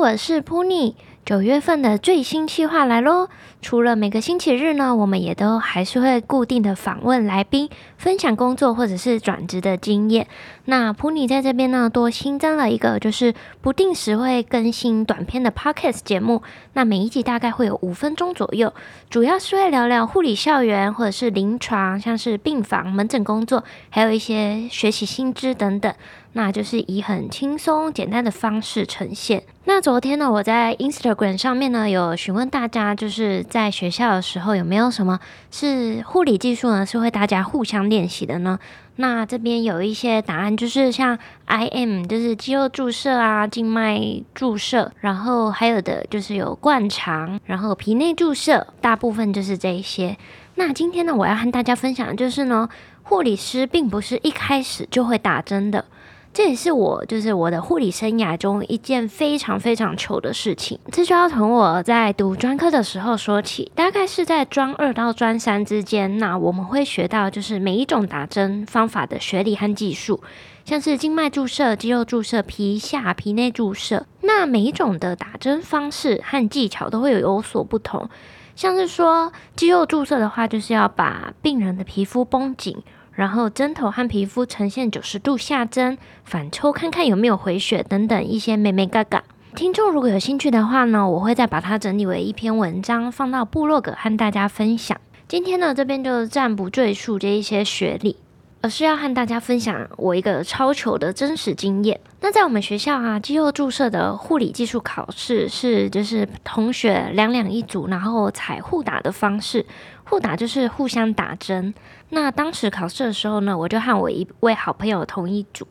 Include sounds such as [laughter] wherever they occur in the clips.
我是 Pony。九月份的最新计划来喽！除了每个星期日呢，我们也都还是会固定的访问来宾，分享工作或者是转职的经验。那 Puni 在这边呢，多新增了一个，就是不定时会更新短片的 Podcast 节目。那每一集大概会有五分钟左右，主要是会聊聊护理校园或者是临床，像是病房、门诊工作，还有一些学习新知等等。那就是以很轻松简单的方式呈现。那昨天呢，我在 Instagram 上面呢，有询问大家，就是在学校的时候有没有什么是护理技术呢？是会大家互相练习的呢？那这边有一些答案，就是像 IM，就是肌肉注射啊，静脉注射，然后还有的就是有灌肠，然后皮内注射，大部分就是这一些。那今天呢，我要和大家分享的就是呢，护理师并不是一开始就会打针的。这也是我就是我的护理生涯中一件非常非常糗的事情。这就要从我在读专科的时候说起，大概是在专二到专三之间，那我们会学到就是每一种打针方法的学理和技术，像是静脉注射、肌肉注射、皮下、皮内注射。那每一种的打针方式和技巧都会有有所不同。像是说肌肉注射的话，就是要把病人的皮肤绷紧。然后针头和皮肤呈现九十度下针，反抽看看有没有回血等等一些美眉嘎嘎。听众如果有兴趣的话呢，我会再把它整理为一篇文章放到部落格和大家分享。今天呢，这边就暂不赘述这一些学理。而是要和大家分享我一个超糗的真实经验。那在我们学校啊，肌肉注射的护理技术考试是就是同学两两一组，然后采互打的方式。互打就是互相打针。那当时考试的时候呢，我就和我一位好朋友同一组。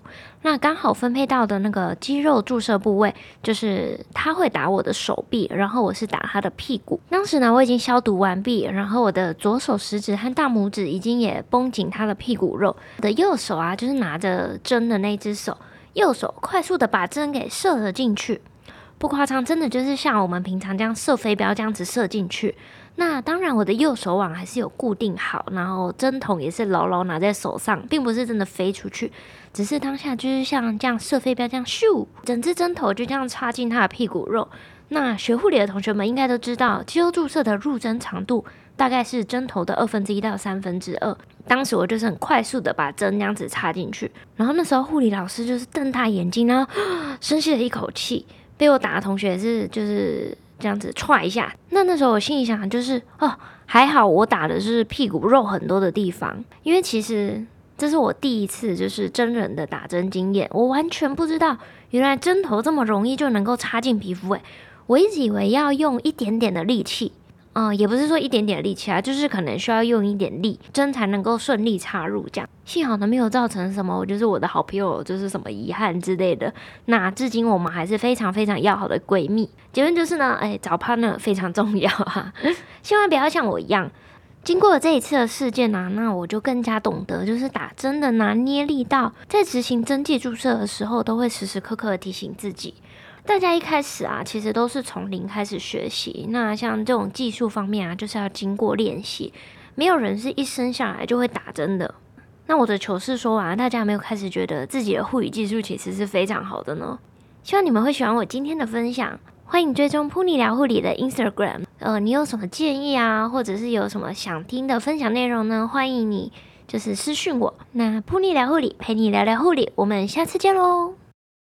那刚好分配到的那个肌肉注射部位，就是他会打我的手臂，然后我是打他的屁股。当时呢，我已经消毒完毕，然后我的左手食指和大拇指已经也绷紧他的屁股肉。我的右手啊，就是拿着针的那只手，右手快速的把针给射了进去。不夸张，真的就是像我们平常这样射飞镖这样子射进去。那当然，我的右手网还是有固定好，然后针筒也是牢牢拿在手上，并不是真的飞出去，只是当下就是像这样射飞镖这样咻，整支针头就这样插进他的屁股肉。那学护理的同学们应该都知道，肌肉注射的入针长度大概是针头的二分之一到三分之二。当时我就是很快速的把针这样子插进去，然后那时候护理老师就是瞪大眼睛，然后 [gasps] 深吸了一口气。被我打的同学是就是这样子踹一下，那那时候我心里想就是哦，还好我打的是屁股肉很多的地方，因为其实这是我第一次就是真人的打针经验，我完全不知道原来针头这么容易就能够插进皮肤诶，我一直以为要用一点点的力气。嗯，也不是说一点点力气啊，就是可能需要用一点力，针才能够顺利插入这样。幸好呢，没有造成什么，就是我的好朋友就是什么遗憾之类的。那至今我们还是非常非常要好的闺蜜。结论就是呢，哎，找 partner 非常重要哈，[laughs] 千万不要像我一样。经过了这一次的事件啊，那我就更加懂得，就是打针的拿捏力道，在执行针剂注射的时候，都会时时刻刻的提醒自己。大家一开始啊，其实都是从零开始学习。那像这种技术方面啊，就是要经过练习，没有人是一生下来就会打针的。那我的糗事说完，大家有没有开始觉得自己的护理技术其实是非常好的呢？希望你们会喜欢我今天的分享。欢迎追踪 Puni 聊护理的 Instagram。呃，你有什么建议啊，或者是有什么想听的分享内容呢？欢迎你就是私讯我。那不腻聊护理，陪你聊聊护理，我们下次见喽。